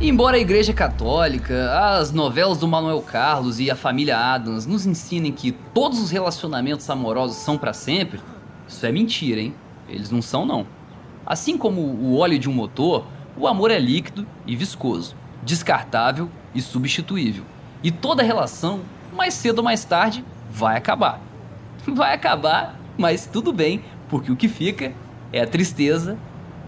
Embora a Igreja Católica, as novelas do Manuel Carlos e a família Adams nos ensinem que todos os relacionamentos amorosos são para sempre, isso é mentira, hein? Eles não são, não. Assim como o óleo de um motor, o amor é líquido e viscoso, descartável e substituível. E toda relação, mais cedo ou mais tarde, vai acabar. Vai acabar, mas tudo bem, porque o que fica é a tristeza,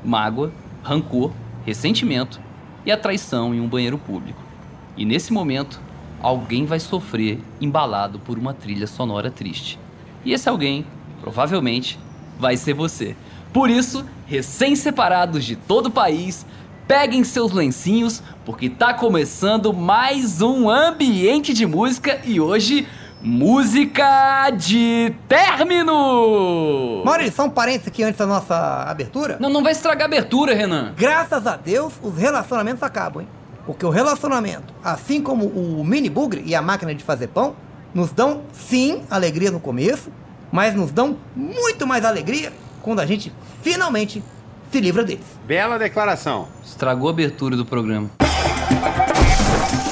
mágoa, rancor, ressentimento e a traição em um banheiro público. E nesse momento, alguém vai sofrer embalado por uma trilha sonora triste. E esse alguém, provavelmente, vai ser você. Por isso, recém-separados de todo o país, peguem seus lencinhos, porque tá começando mais um ambiente de música e hoje Música de término! Maurício, só um parênteses aqui antes da nossa abertura. Não, não vai estragar a abertura, Renan. Graças a Deus, os relacionamentos acabam, hein? Porque o relacionamento, assim como o mini bugre e a máquina de fazer pão, nos dão, sim, alegria no começo, mas nos dão muito mais alegria quando a gente finalmente se livra deles. Bela declaração. Estragou a abertura do programa.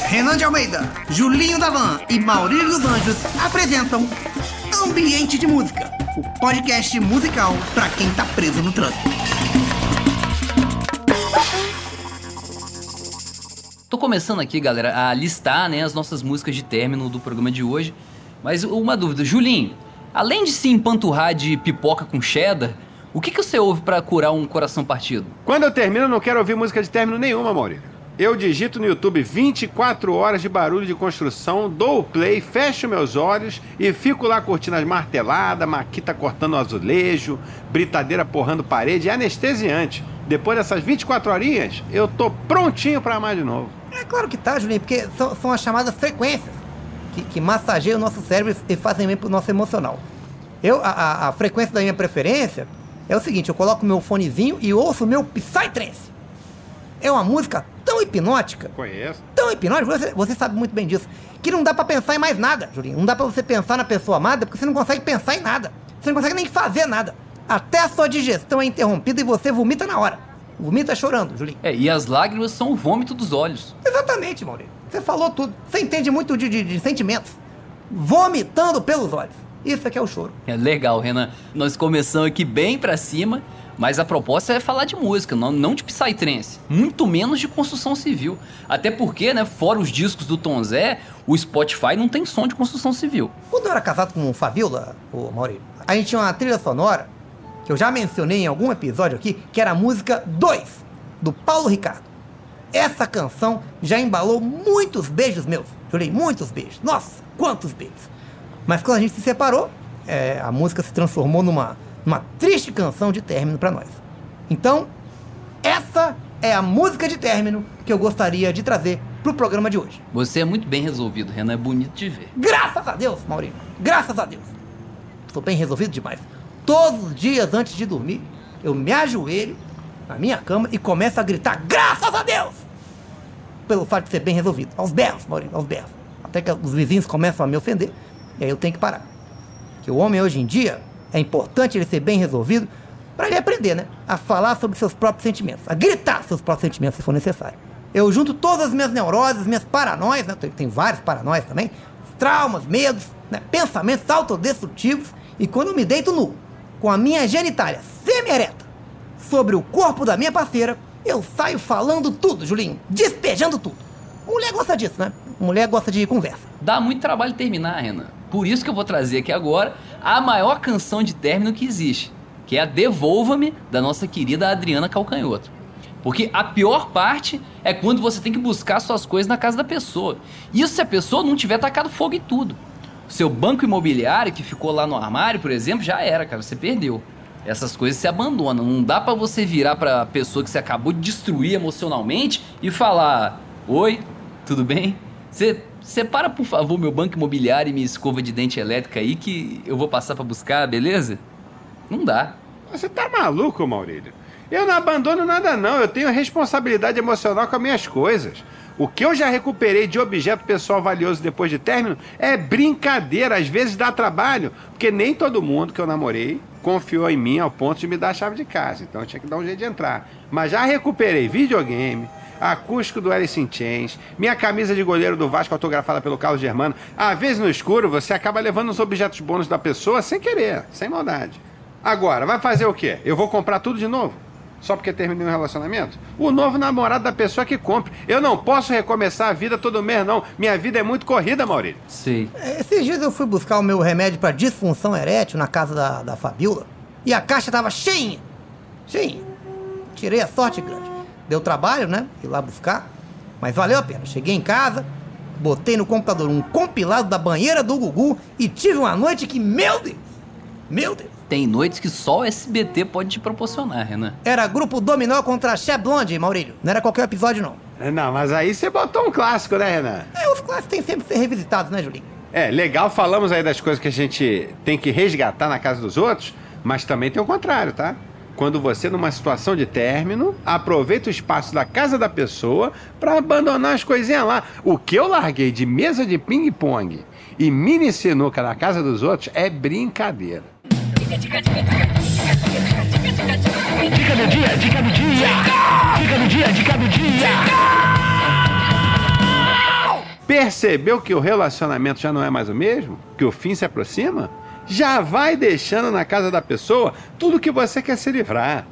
Renan de Almeida, Julinho Davan e Maurílio dos Anjos apresentam Ambiente de Música, o podcast musical para quem tá preso no trânsito. Tô começando aqui, galera, a listar né, as nossas músicas de término do programa de hoje. Mas uma dúvida, Julinho, além de se empanturrar de pipoca com cheddar, o que, que você ouve para curar um coração partido? Quando eu termino, eu não quero ouvir música de término nenhuma, Maurílio. Eu digito no YouTube 24 horas de barulho de construção, dou o play, fecho meus olhos e fico lá curtindo as marteladas, maquita cortando o azulejo, britadeira porrando parede, é anestesiante. Depois dessas 24 horinhas, eu tô prontinho para amar de novo. É claro que tá, Julinho, porque são, são as chamadas frequências que, que massageiam o nosso cérebro e fazem bem pro nosso emocional. Eu, a, a, a frequência da minha preferência é o seguinte, eu coloco meu fonezinho e ouço meu Psytrance. É uma música tão hipnótica. Conheço. Tão hipnótica, você, você sabe muito bem disso. Que não dá para pensar em mais nada, Julinho. Não dá para você pensar na pessoa amada porque você não consegue pensar em nada. Você não consegue nem fazer nada. Até a sua digestão é interrompida e você vomita na hora. Vomita chorando, Julinho. É, e as lágrimas são o vômito dos olhos. Exatamente, Maurício. Você falou tudo. Você entende muito de, de, de sentimentos. Vomitando pelos olhos. Isso aqui é o choro. É legal, Renan. Nós começamos aqui bem pra cima mas a proposta é falar de música, não, não de psytrance. Muito menos de construção civil. Até porque, né, fora os discos do Tom Zé, o Spotify não tem som de construção civil. Quando eu era casado com o Fabiola, o Maurício, a gente tinha uma trilha sonora, que eu já mencionei em algum episódio aqui, que era a música 2, do Paulo Ricardo. Essa canção já embalou muitos beijos meus. Jurei, muitos beijos. Nossa, quantos beijos. Mas quando a gente se separou, é, a música se transformou numa uma triste canção de término para nós. Então, essa é a música de término que eu gostaria de trazer pro programa de hoje. Você é muito bem resolvido, Renan, é bonito de ver. Graças a Deus, Maurinho. Graças a Deus. Sou bem resolvido demais. Todos os dias antes de dormir, eu me ajoelho na minha cama e começo a gritar graças a Deus! Pelo fato de ser bem resolvido. Aos berros, Maurinho, aos berros. Até que os vizinhos começam a me ofender e aí eu tenho que parar. Que o homem hoje em dia é importante ele ser bem resolvido para ele aprender, né? A falar sobre seus próprios sentimentos, a gritar seus próprios sentimentos se for necessário. Eu junto todas as minhas neuroses, minhas paranoias, né? Tem, vários paranoias também, traumas, medos, né? pensamentos autodestrutivos, e quando eu me deito nu, com a minha genitália semi-ereta sobre o corpo da minha parceira, eu saio falando tudo, Julinho, despejando tudo. Mulher gosta disso, né? Mulher gosta de conversa. Dá muito trabalho terminar, Renan. Por isso que eu vou trazer aqui agora a maior canção de término que existe, que é a Devolva-me da nossa querida Adriana Calcanhoto. Porque a pior parte é quando você tem que buscar suas coisas na casa da pessoa. Isso se a pessoa não tiver tacado fogo em tudo. Seu banco imobiliário que ficou lá no armário, por exemplo, já era, cara, você perdeu. Essas coisas se abandonam. Não dá para você virar para a pessoa que você acabou de destruir emocionalmente e falar: "Oi, tudo bem?" Você Separa, por favor, meu banco imobiliário e minha escova de dente elétrica aí que eu vou passar para buscar, beleza? Não dá. Você tá maluco, Maurílio? Eu não abandono nada não, eu tenho responsabilidade emocional com as minhas coisas. O que eu já recuperei de objeto pessoal valioso depois de término é brincadeira, às vezes dá trabalho, porque nem todo mundo que eu namorei confiou em mim ao ponto de me dar a chave de casa, então eu tinha que dar um jeito de entrar. Mas já recuperei videogame, acústico do Alice in Chains, minha camisa de goleiro do Vasco autografada pelo Carlos Germano. Às vezes no escuro você acaba levando os objetos bônus da pessoa sem querer, sem maldade. Agora, vai fazer o quê? Eu vou comprar tudo de novo? Só porque terminei um relacionamento? O novo namorado da pessoa que compre. Eu não posso recomeçar a vida todo mês, não. Minha vida é muito corrida, Maurício. Sei. Esses dias eu fui buscar o meu remédio para disfunção erétil na casa da, da Fabiola e a caixa tava cheinha. Cheinha. Tirei a sorte grande. Deu trabalho, né? Ir lá buscar. Mas valeu a pena. Cheguei em casa, botei no computador um compilado da banheira do Gugu e tive uma noite que, meu Deus! Meu Deus! Tem noites que só o SBT pode te proporcionar, Renan. Era grupo Dominó contra Che Blonde, Maurílio. Não era qualquer episódio, não. Não, mas aí você botou um clássico, né, Renan? É, os clássicos têm sempre que ser revisitados, né, Julinho? É, legal, falamos aí das coisas que a gente tem que resgatar na casa dos outros, mas também tem o contrário, tá? Quando você, numa situação de término, aproveita o espaço da casa da pessoa para abandonar as coisinhas lá. O que eu larguei de mesa de ping-pong e mini sinuca na casa dos outros é brincadeira. Dica do dia, dica do dia. Dica do dia, dica do dia. Percebeu que o relacionamento já não é mais o mesmo? Que o fim se aproxima? Já vai deixando na casa da pessoa tudo que você quer se livrar.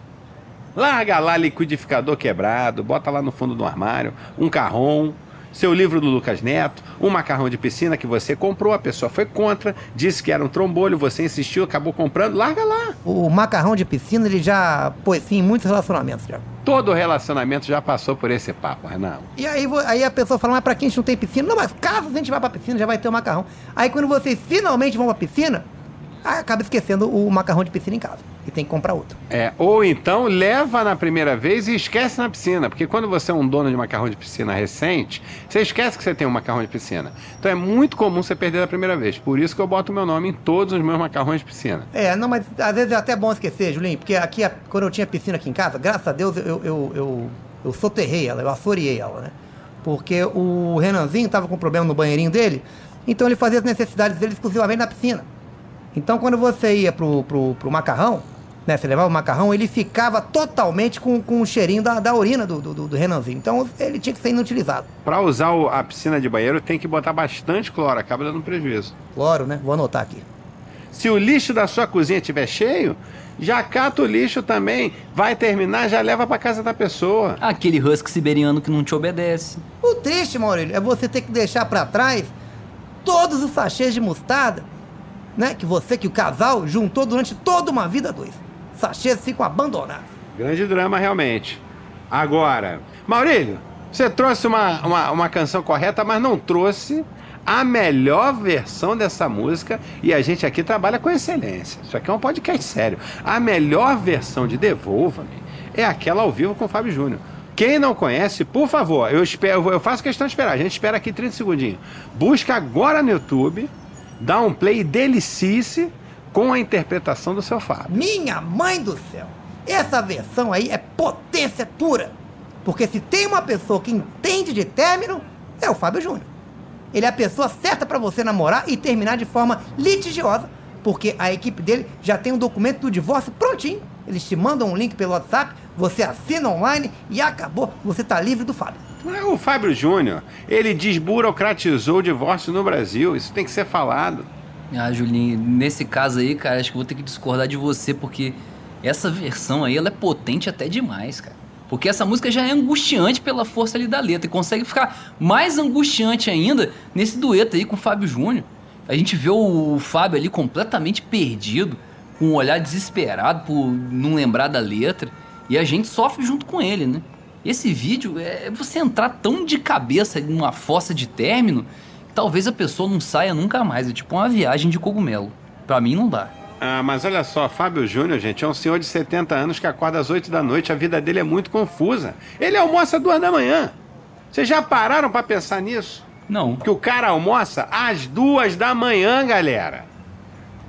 Larga lá liquidificador quebrado, bota lá no fundo do armário, um carrom, seu livro do Lucas Neto, um macarrão de piscina que você comprou, a pessoa foi contra, disse que era um trombolho, você insistiu, acabou comprando, larga lá. O macarrão de piscina, ele já pôs fim em muitos relacionamentos já. Todo relacionamento já passou por esse papo, Renan. E aí, aí a pessoa fala, mas pra quem a gente não tem piscina? Não, mas caso a gente vá pra piscina, já vai ter o macarrão. Aí quando vocês finalmente vão pra piscina, aí acaba esquecendo o macarrão de piscina em casa. E tem que comprar outro. É, ou então leva na primeira vez e esquece na piscina, porque quando você é um dono de macarrão de piscina recente, você esquece que você tem um macarrão de piscina. Então é muito comum você perder da primeira vez. Por isso que eu boto meu nome em todos os meus macarrões de piscina. É, não, mas às vezes é até bom esquecer, Julinho, porque aqui, a- quando eu tinha piscina aqui em casa, graças a Deus eu, eu, eu, eu soterrei ela, eu assoreei ela, né? Porque o Renanzinho tava com problema no banheirinho dele, então ele fazia as necessidades dele exclusivamente na piscina. Então quando você ia pro, pro, pro macarrão, né? Você levava o macarrão, ele ficava totalmente com, com o cheirinho da, da urina do, do, do Renanzinho. Então ele tinha que ser inutilizado. Para usar o- a piscina de banheiro tem que botar bastante cloro, acaba dando prejuízo. Claro, né? Vou anotar aqui. Se o lixo da sua cozinha estiver cheio, já cata o lixo também. Vai terminar, já leva para casa da pessoa. Aquele husky siberiano que não te obedece. O triste, Maurílio, é você ter que deixar pra trás todos os sachês de mostarda, né? Que você, que o casal, juntou durante toda uma vida dois. Sachês ficam abandonados. Grande drama, realmente. Agora, Maurílio, você trouxe uma, uma, uma canção correta, mas não trouxe a melhor versão dessa música e a gente aqui trabalha com excelência. Isso aqui é um podcast sério. A melhor versão de Devolva-me é aquela ao vivo com o Fábio Júnior. Quem não conhece, por favor, eu, espero, eu faço questão de esperar. A gente espera aqui 30 segundinhos. Busca agora no YouTube, dá um play delicice com a interpretação do seu Fábio. Minha mãe do céu! Essa versão aí é potência pura. Porque se tem uma pessoa que entende de término, é o Fábio Júnior. Ele é a pessoa certa pra você namorar e terminar de forma litigiosa, porque a equipe dele já tem o documento do divórcio prontinho. Eles te mandam um link pelo WhatsApp, você assina online e acabou, você tá livre do Fábio. É, O Fábio Júnior, ele desburocratizou o divórcio no Brasil. Isso tem que ser falado. Ah, Julinho, nesse caso aí, cara, acho que eu vou ter que discordar de você, porque essa versão aí, ela é potente até demais, cara. Porque essa música já é angustiante pela força ali da letra e consegue ficar mais angustiante ainda nesse dueto aí com o Fábio Júnior. A gente vê o Fábio ali completamente perdido, com um olhar desesperado por não lembrar da letra, e a gente sofre junto com ele, né? Esse vídeo é você entrar tão de cabeça numa fossa de término que talvez a pessoa não saia nunca mais. É tipo uma viagem de cogumelo. Pra mim não dá. Ah, mas olha só, Fábio Júnior, gente, é um senhor de 70 anos que acorda às 8 da noite, a vida dele é muito confusa. Ele almoça às 2 da manhã. Vocês já pararam pra pensar nisso? Não. Que o cara almoça às 2 da manhã, galera.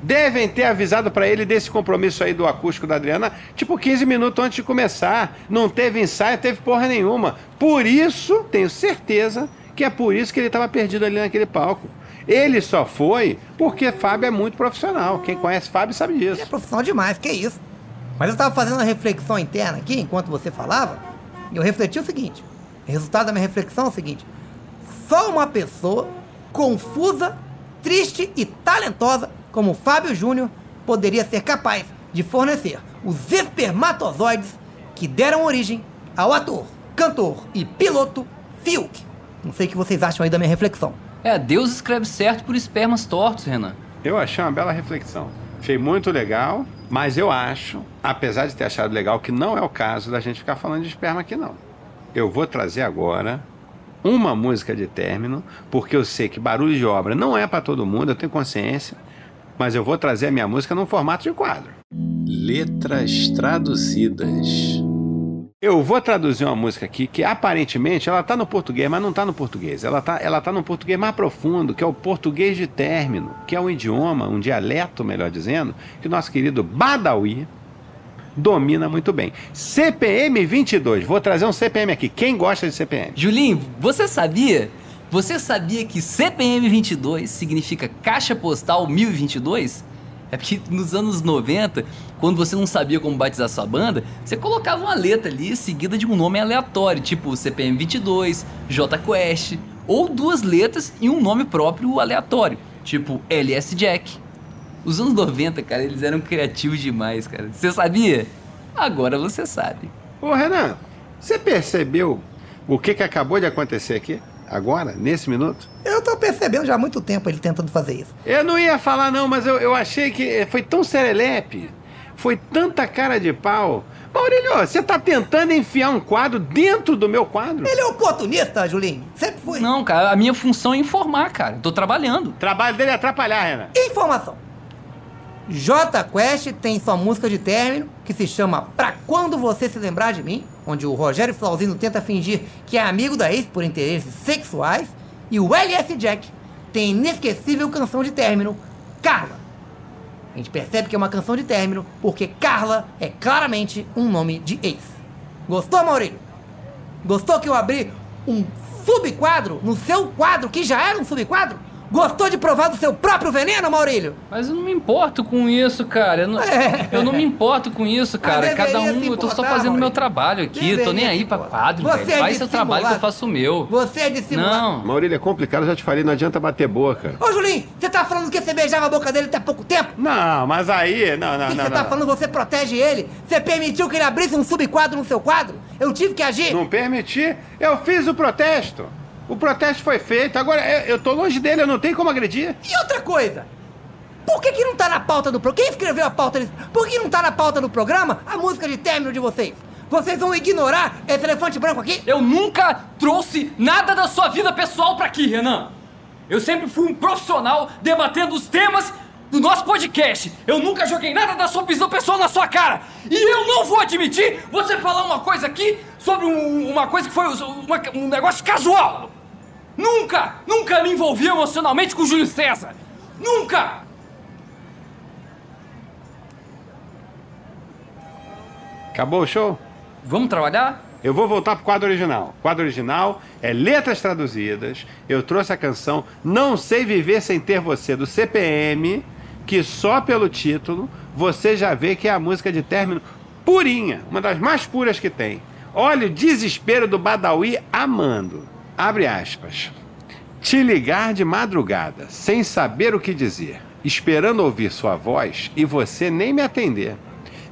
Devem ter avisado pra ele desse compromisso aí do acústico da Adriana, tipo 15 minutos antes de começar. Não teve ensaio, teve porra nenhuma. Por isso, tenho certeza que é por isso que ele estava perdido ali naquele palco. Ele só foi porque Fábio é muito profissional. Quem conhece Fábio sabe Ele é disso. profissional demais, que isso. Mas eu estava fazendo uma reflexão interna aqui, enquanto você falava, e eu refleti o seguinte. O resultado da minha reflexão é o seguinte. Só uma pessoa confusa, triste e talentosa como Fábio Júnior poderia ser capaz de fornecer os espermatozoides que deram origem ao ator, cantor e piloto Fiuk. Não sei o que vocês acham aí da minha reflexão. É, Deus escreve certo por espermas tortos, Renan. Eu achei uma bela reflexão. Achei muito legal, mas eu acho, apesar de ter achado legal, que não é o caso da gente ficar falando de esperma aqui, não. Eu vou trazer agora uma música de término, porque eu sei que barulho de obra não é para todo mundo, eu tenho consciência, mas eu vou trazer a minha música num formato de quadro. Letras traduzidas. Eu vou traduzir uma música aqui que aparentemente ela tá no português, mas não tá no português. Ela tá, ela tá no português mais profundo, que é o português de término, que é um idioma, um dialeto, melhor dizendo, que o nosso querido Badawi domina muito bem. CPM 22. Vou trazer um CPM aqui. Quem gosta de CPM? Julinho, você sabia? Você sabia que CPM 22 significa Caixa Postal 1022? É porque nos anos 90, quando você não sabia como batizar sua banda, você colocava uma letra ali seguida de um nome aleatório, tipo CPM 22, J Quest, ou duas letras e um nome próprio aleatório, tipo LS Jack. Os anos 90, cara, eles eram criativos demais, cara. Você sabia? Agora você sabe. Ô Renan, você percebeu o que, que acabou de acontecer aqui? Agora, nesse minuto? Eu tô percebendo já há muito tempo ele tentando fazer isso. Eu não ia falar não, mas eu, eu achei que foi tão serelepe, foi tanta cara de pau. Maurílio, você tá tentando enfiar um quadro dentro do meu quadro? Ele é oportunista, Julinho. Sempre foi. Não, cara, a minha função é informar, cara. Tô trabalhando. O trabalho dele é atrapalhar, Renan. Informação. J Quest tem sua música de término, que se chama Pra Quando Você Se Lembrar de Mim, onde o Rogério Flauzino tenta fingir que é amigo da ex por interesses sexuais, e o LS Jack tem inesquecível canção de término, Carla. A gente percebe que é uma canção de término porque Carla é claramente um nome de ex. Gostou, Maurílio? Gostou que eu abri um subquadro no seu quadro, que já era um subquadro? Gostou de provar do seu próprio veneno, Maurílio? Mas eu não me importo com isso, cara. Eu não, É. eu não me importo com isso, cara. deveria Cada um, se eu tô só importar, fazendo meu Maurício. trabalho aqui. Eu tô nem Deveria aí pra importar. quadro, Você velho. é Faz seu trabalho que eu faço o meu. Você é dissimulado. Não. Maurílio, é complicado, eu já te falei, não adianta bater boca. Ô, Julinho, você tá falando que você beijava a boca dele até pouco tempo? Não, mas aí, não, não, O que não, você não. tá falando? Você protege ele? Você permitiu que ele abrisse um subquadro no seu quadro? Eu tive que agir? Não permiti. Eu fiz o protesto. O protesto foi feito. Agora, eu, eu tô longe dele, eu não tenho como agredir. E outra coisa, por que, que não tá na pauta do programa? Quem escreveu a pauta desse... Por que não tá na pauta do programa a música de término de vocês? Vocês vão ignorar esse elefante branco aqui? Eu nunca trouxe nada da sua vida pessoal pra aqui, Renan. Eu sempre fui um profissional debatendo os temas do nosso podcast. Eu nunca joguei nada da sua visão pessoal na sua cara. E eu não vou admitir você falar uma coisa aqui sobre um- uma coisa que foi uma- um negócio casual. Nunca, nunca me envolvi emocionalmente com o Júlio César. Nunca! Acabou o show? Vamos trabalhar? Eu vou voltar pro quadro original. O quadro original é letras traduzidas. Eu trouxe a canção Não Sei Viver Sem Ter Você, do CPM, que só pelo título você já vê que é a música de término purinha, uma das mais puras que tem. Olha o desespero do Badawi amando. Abre aspas. Te ligar de madrugada, sem saber o que dizer, esperando ouvir sua voz e você nem me atender.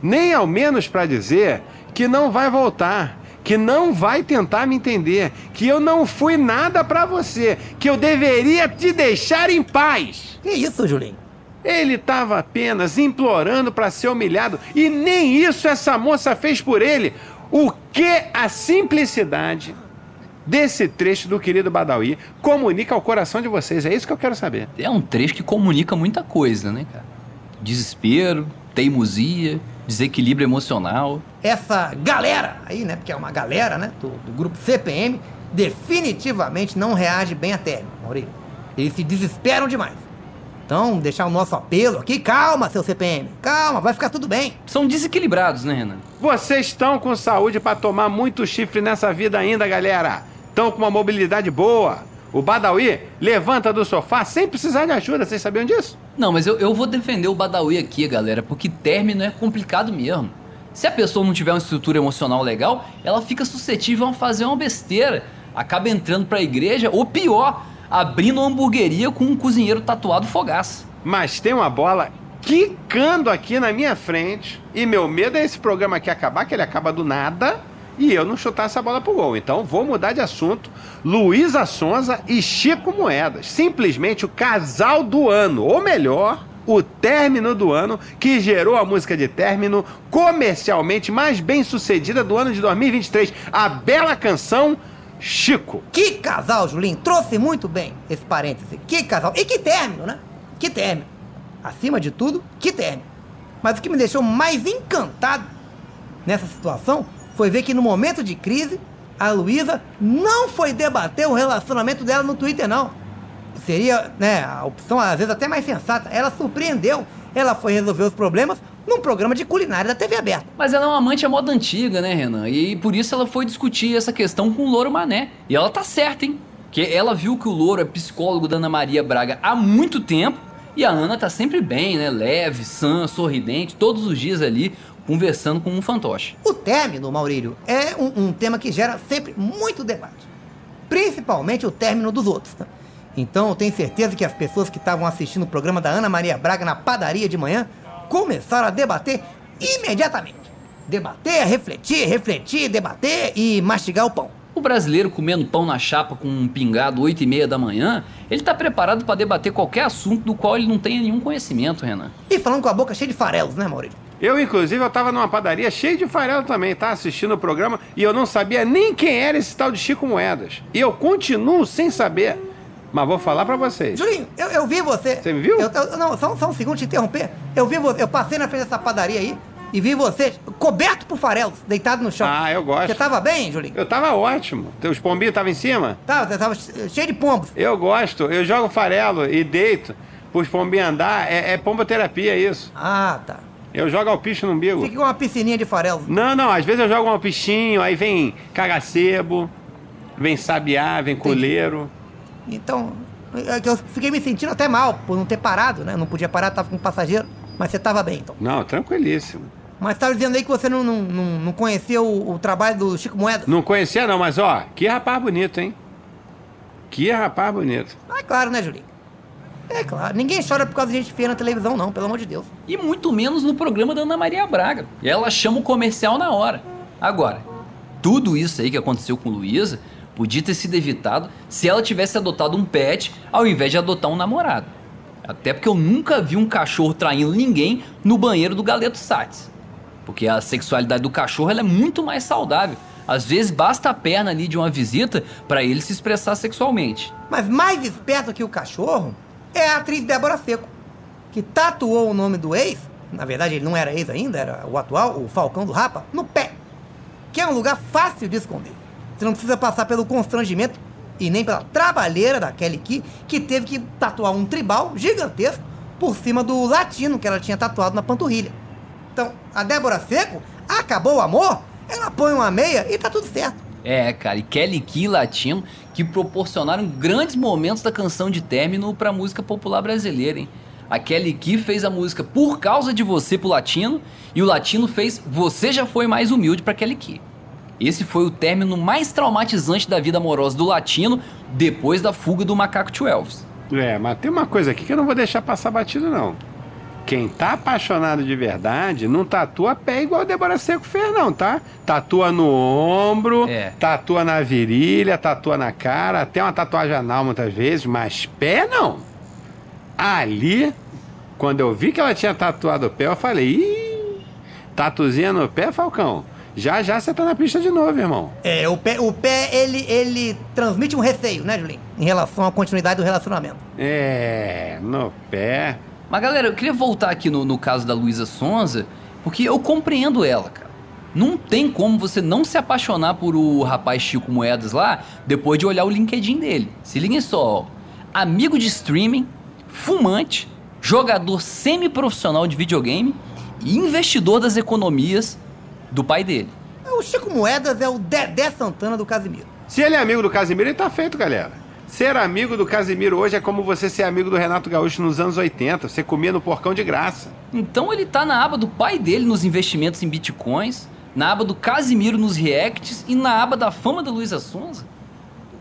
Nem ao menos para dizer que não vai voltar, que não vai tentar me entender, que eu não fui nada para você, que eu deveria te deixar em paz. Que isso, Julinho? Ele estava apenas implorando para ser humilhado e nem isso essa moça fez por ele. O que a simplicidade desse trecho do querido Badawi comunica ao coração de vocês? É isso que eu quero saber. É um trecho que comunica muita coisa, né, cara? Desespero, teimosia, desequilíbrio emocional. Essa galera aí, né? Porque é uma galera, né? Do, do grupo CPM, definitivamente não reage bem a término, Maurício. Eles se desesperam demais. Então, deixar o nosso apelo aqui. Calma, seu CPM. Calma, vai ficar tudo bem. São desequilibrados, né, Renan? Vocês estão com saúde pra tomar muito chifre nessa vida ainda, galera. Estão com uma mobilidade boa. O Badawi levanta do sofá sem precisar de ajuda, vocês sabiam disso? Não, mas eu, eu vou defender o Badawi aqui, galera, porque término é complicado mesmo. Se a pessoa não tiver uma estrutura emocional legal, ela fica suscetível a fazer uma besteira. Acaba entrando pra igreja, ou pior, abrindo uma hamburgueria com um cozinheiro tatuado fogaça. Mas tem uma bola quicando aqui na minha frente. E meu medo é esse programa aqui acabar, que ele acaba do nada. E eu não chutar essa bola pro gol. Então vou mudar de assunto. Luísa Sonza e Chico Moedas. Simplesmente o casal do ano. Ou melhor, o término do ano que gerou a música de término comercialmente mais bem sucedida do ano de 2023. A bela canção Chico. Que casal, Julinho. Trouxe muito bem esse parêntese. Que casal. E que término, né? Que término. Acima de tudo, que término. Mas o que me deixou mais encantado nessa situação foi ver que no momento de crise, a Luísa não foi debater o relacionamento dela no Twitter, não. Seria, né, a opção às vezes até mais sensata. Ela surpreendeu. Ela foi resolver os problemas num programa de culinária da TV aberta. Mas ela é uma amante à moda antiga, né, Renan? E por isso ela foi discutir essa questão com o Louro Mané. E ela tá certa, hein? Que ela viu que o Louro é psicólogo da Ana Maria Braga há muito tempo. E a Ana tá sempre bem, né? Leve, sã, sorridente, todos os dias ali, conversando com um fantoche. O término, Maurílio, é um, um tema que gera sempre muito debate. Principalmente o término dos outros. né? Então eu tenho certeza que as pessoas que estavam assistindo o programa da Ana Maria Braga na padaria de manhã começaram a debater imediatamente. Debater, refletir, refletir, debater e mastigar o pão. O brasileiro comendo pão na chapa com um pingado 8 e meia da manhã, ele tá preparado para debater qualquer assunto do qual ele não tenha nenhum conhecimento, Renan. E falando com a boca cheia de farelos, né, Maurílio? Eu, inclusive, eu tava numa padaria cheia de farelo também, tá? Assistindo o programa e eu não sabia nem quem era esse tal de Chico Moedas. E eu continuo sem saber. Mas vou falar pra vocês. Julinho, eu, eu vi você. Você me viu? Eu- eu- não, só, só um segundo te interromper. Eu vi você, eu passei na frente dessa padaria aí e vi você coberto por farelos, deitado no chão. Ah, eu gosto. Você tava bem, Julinho? Eu tava ótimo. Os pombinhos estavam em cima? Tava, você tava cheio de pombos. Eu gosto. Eu jogo farelo e deito pros pombinhos andar. É, é pomboterapia isso. Ah, tá. Eu jogo alpiche no umbigo. Fica com uma piscininha de farelos. Não, não. Às vezes eu jogo um alpichinho, aí vem cagacebo, vem sabiá, vem coleiro. Então, é eu fiquei me sentindo até mal por não ter parado, né? Não podia parar, tava com um passageiro. Mas você tava bem, então. Não, tranquilíssimo. Mas tava dizendo aí que você não, não, não, não conhecia o, o trabalho do Chico Moedas. Não conhecia não, mas ó, que rapaz bonito, hein? Que rapaz bonito. Ah, claro, né, Julinho? É claro. Ninguém chora por causa de gente feia na televisão, não, pelo amor de Deus. E muito menos no programa da Ana Maria Braga. Ela chama o comercial na hora. Agora, tudo isso aí que aconteceu com Luísa podia ter sido evitado se ela tivesse adotado um pet ao invés de adotar um namorado. Até porque eu nunca vi um cachorro traindo ninguém no banheiro do Galeto Sats. Porque a sexualidade do cachorro é muito mais saudável. Às vezes basta a perna ali de uma visita para ele se expressar sexualmente. Mas mais esperto que o cachorro é a atriz Débora Seco, que tatuou o nome do ex, na verdade ele não era ex ainda, era o atual, o Falcão do Rapa, no pé. Que é um lugar fácil de esconder. Você não precisa passar pelo constrangimento e nem pela trabalheira da Kelly Key, que teve que tatuar um tribal gigantesco por cima do latino que ela tinha tatuado na panturrilha. Então, a Débora Seco acabou o amor, ela põe uma meia e tá tudo certo. É, cara, e Kelly Key Latino que proporcionaram grandes momentos da canção de término pra música popular brasileira, hein? A Kelly Key fez a música Por Causa de Você pro Latino e o Latino fez Você Já Foi Mais Humilde pra Kelly Key. Esse foi o término mais traumatizante da vida amorosa do Latino depois da fuga do Macaco to Elvis. É, mas tem uma coisa aqui que eu não vou deixar passar batido, não. Quem tá apaixonado de verdade não tatua pé igual a Débora Seco fez, não, tá? Tatua no ombro, É. tatua na virilha, tatua na cara, até uma tatuagem anal muitas vezes, mas pé não. Ali, quando eu vi que ela tinha tatuado o pé, eu falei, ih, tatuzinha no pé, Falcão? Já já você tá na pista de novo, irmão. É, o pé, o pé ele, ele transmite um receio, né, Julinho? Em relação à continuidade do relacionamento. É, no pé. Mas galera, eu queria voltar aqui no, no caso da Luísa Sonza, porque eu compreendo ela, cara. Não tem como você não se apaixonar por o rapaz Chico Moedas lá depois de olhar o LinkedIn dele. Se liguem só, ó. amigo de streaming, fumante, jogador semi-profissional de videogame e investidor das economias do pai dele. O Chico Moedas é o Dedé Santana do Casimiro. Se ele é amigo do Casimiro, ele tá feito, galera. Ser amigo do Casimiro hoje é como você ser amigo do Renato Gaúcho nos anos 80. Você comia no porcão de graça. Então ele tá na aba do pai dele nos investimentos em bitcoins, na aba do Casimiro nos reacts e na aba da fama da Luísa Sonza.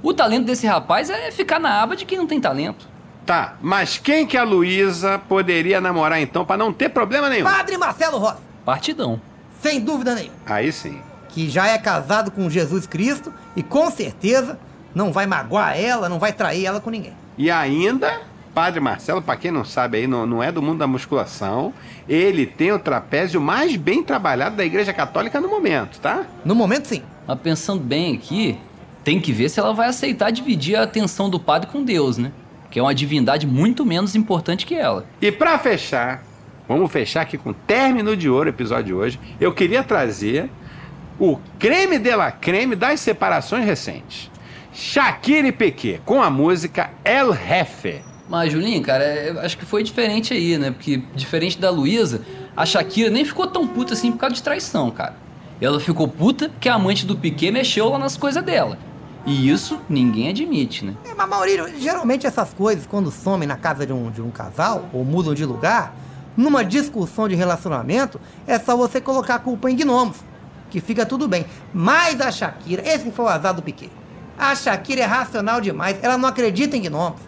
O talento desse rapaz é ficar na aba de quem não tem talento. Tá, mas quem que a Luísa poderia namorar então pra não ter problema nenhum? Padre Marcelo Rossi, Partidão. sem dúvida nenhuma. Aí sim. Que já é casado com Jesus Cristo e com certeza não vai magoar ela, não vai trair ela com ninguém. E ainda, Padre Marcelo, pra quem não sabe aí, não, não é do mundo da musculação, ele tem o trapézio mais bem trabalhado da Igreja Católica no momento, tá? No momento, sim. Mas pensando bem aqui, tem que ver se ela vai aceitar dividir a atenção do padre com Deus, né? Que é uma divindade muito menos importante que ela. E pra fechar, vamos fechar aqui com término de ouro o episódio de hoje. Eu queria trazer o creme de la creme das separações recentes. Shakira e Piquet, com a música El Jefe. Mas, Julinho, cara, eu acho que foi diferente aí, né? Porque, diferente da Luísa, a Shakira nem ficou tão puta assim por causa de traição, cara. Ela ficou puta porque a amante do Piquet mexeu lá nas coisas dela. E isso ninguém admite, né? É, mas Maurício, geralmente essas coisas, quando somem na casa de um, de um casal ou mudam de lugar, numa discussão de relacionamento, é só você colocar a culpa em gnomos, que fica tudo bem. Mas a Shakira, esse foi o azar do Piquet. A Shakira é racional demais, ela não acredita em gnomos.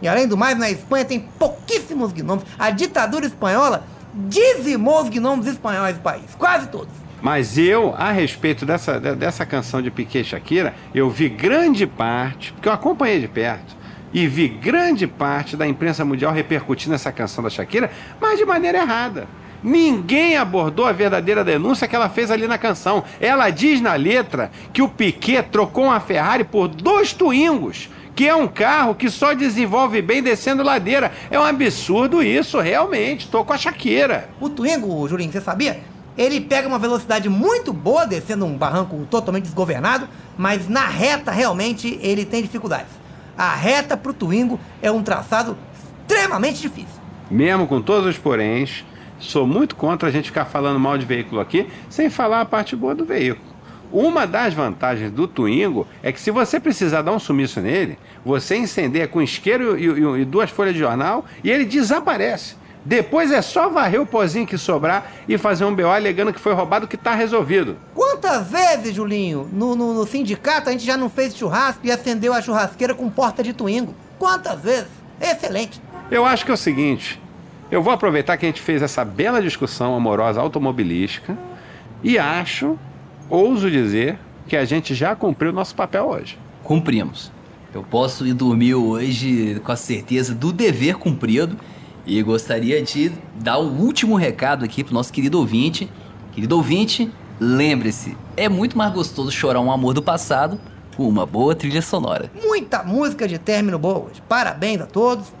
E além do mais, na Espanha tem pouquíssimos gnomos. A ditadura espanhola dizimou os gnomos espanhóis do país, quase todos. Mas eu, a respeito dessa, de- dessa canção de Piquet Shakira, eu vi grande parte, porque eu acompanhei de perto, e vi grande parte da imprensa mundial repercutindo essa canção da Shakira, mas de maneira errada. Ninguém abordou a verdadeira denúncia que ela fez ali na canção. Ela diz na letra que o Piquet trocou uma Ferrari por dois Twingos, que é um carro que só desenvolve bem descendo ladeira. É um absurdo isso, realmente. Tô com a Shakira. O Twingo, Julinho, você sabia? Ele pega uma velocidade muito boa descendo um barranco totalmente desgovernado, mas na reta realmente ele tem dificuldades. A reta pro Twingo é um traçado extremamente difícil. Mesmo com todos os poréns, sou muito contra a gente ficar falando mal de veículo aqui, sem falar a parte boa do veículo. Uma das vantagens do Twingo é que se você precisar dar um sumiço nele, você incendeia com isqueiro e, e- e duas folhas de jornal e ele desaparece. Depois é só varrer o pozinho que sobrar e fazer um BO alegando que foi roubado que tá resolvido. Quantas vezes, Julinho, no, no- no sindicato a gente já não fez churrasco e acendeu a churrasqueira com porta de Twingo? Quantas vezes? Excelente. Eu acho que é o seguinte: eu vou aproveitar que a gente fez essa bela discussão amorosa automobilística e acho, ouso dizer, que a gente já cumpriu o nosso papel hoje. Cumprimos. Eu posso ir dormir hoje com a certeza do dever cumprido e gostaria de dar o último recado aqui pro nosso querido ouvinte. Querido ouvinte, lembre-se, é muito mais gostoso chorar um amor do passado com uma boa trilha sonora. Muita música de término boa hoje. Parabéns a todos.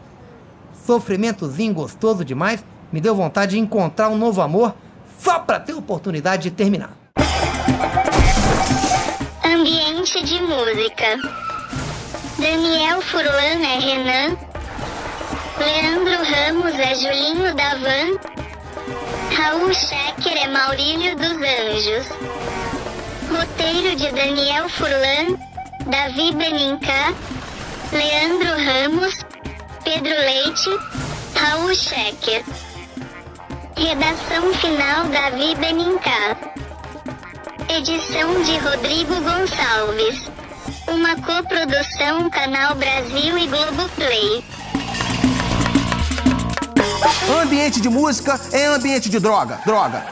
Sofrimentozinho gostoso demais. Me deu vontade de encontrar um novo amor só pra ter oportunidade de terminar. Ambiente de música. Daniel Furlan é Renan. Leandro Ramos é Julinho da Van. Raul Schecker é Maurílio dos Anjos. Roteiro de Daniel Furlan, Davi Benincá, Leandro Ramos, Pedro Leite, Raul Schecker. Redação final Davi Benincá. Edição de Rodrigo Gonçalves. Uma coprodução Canal Brasil e Globoplay. Ambiente de música é ambiente de droga. Droga.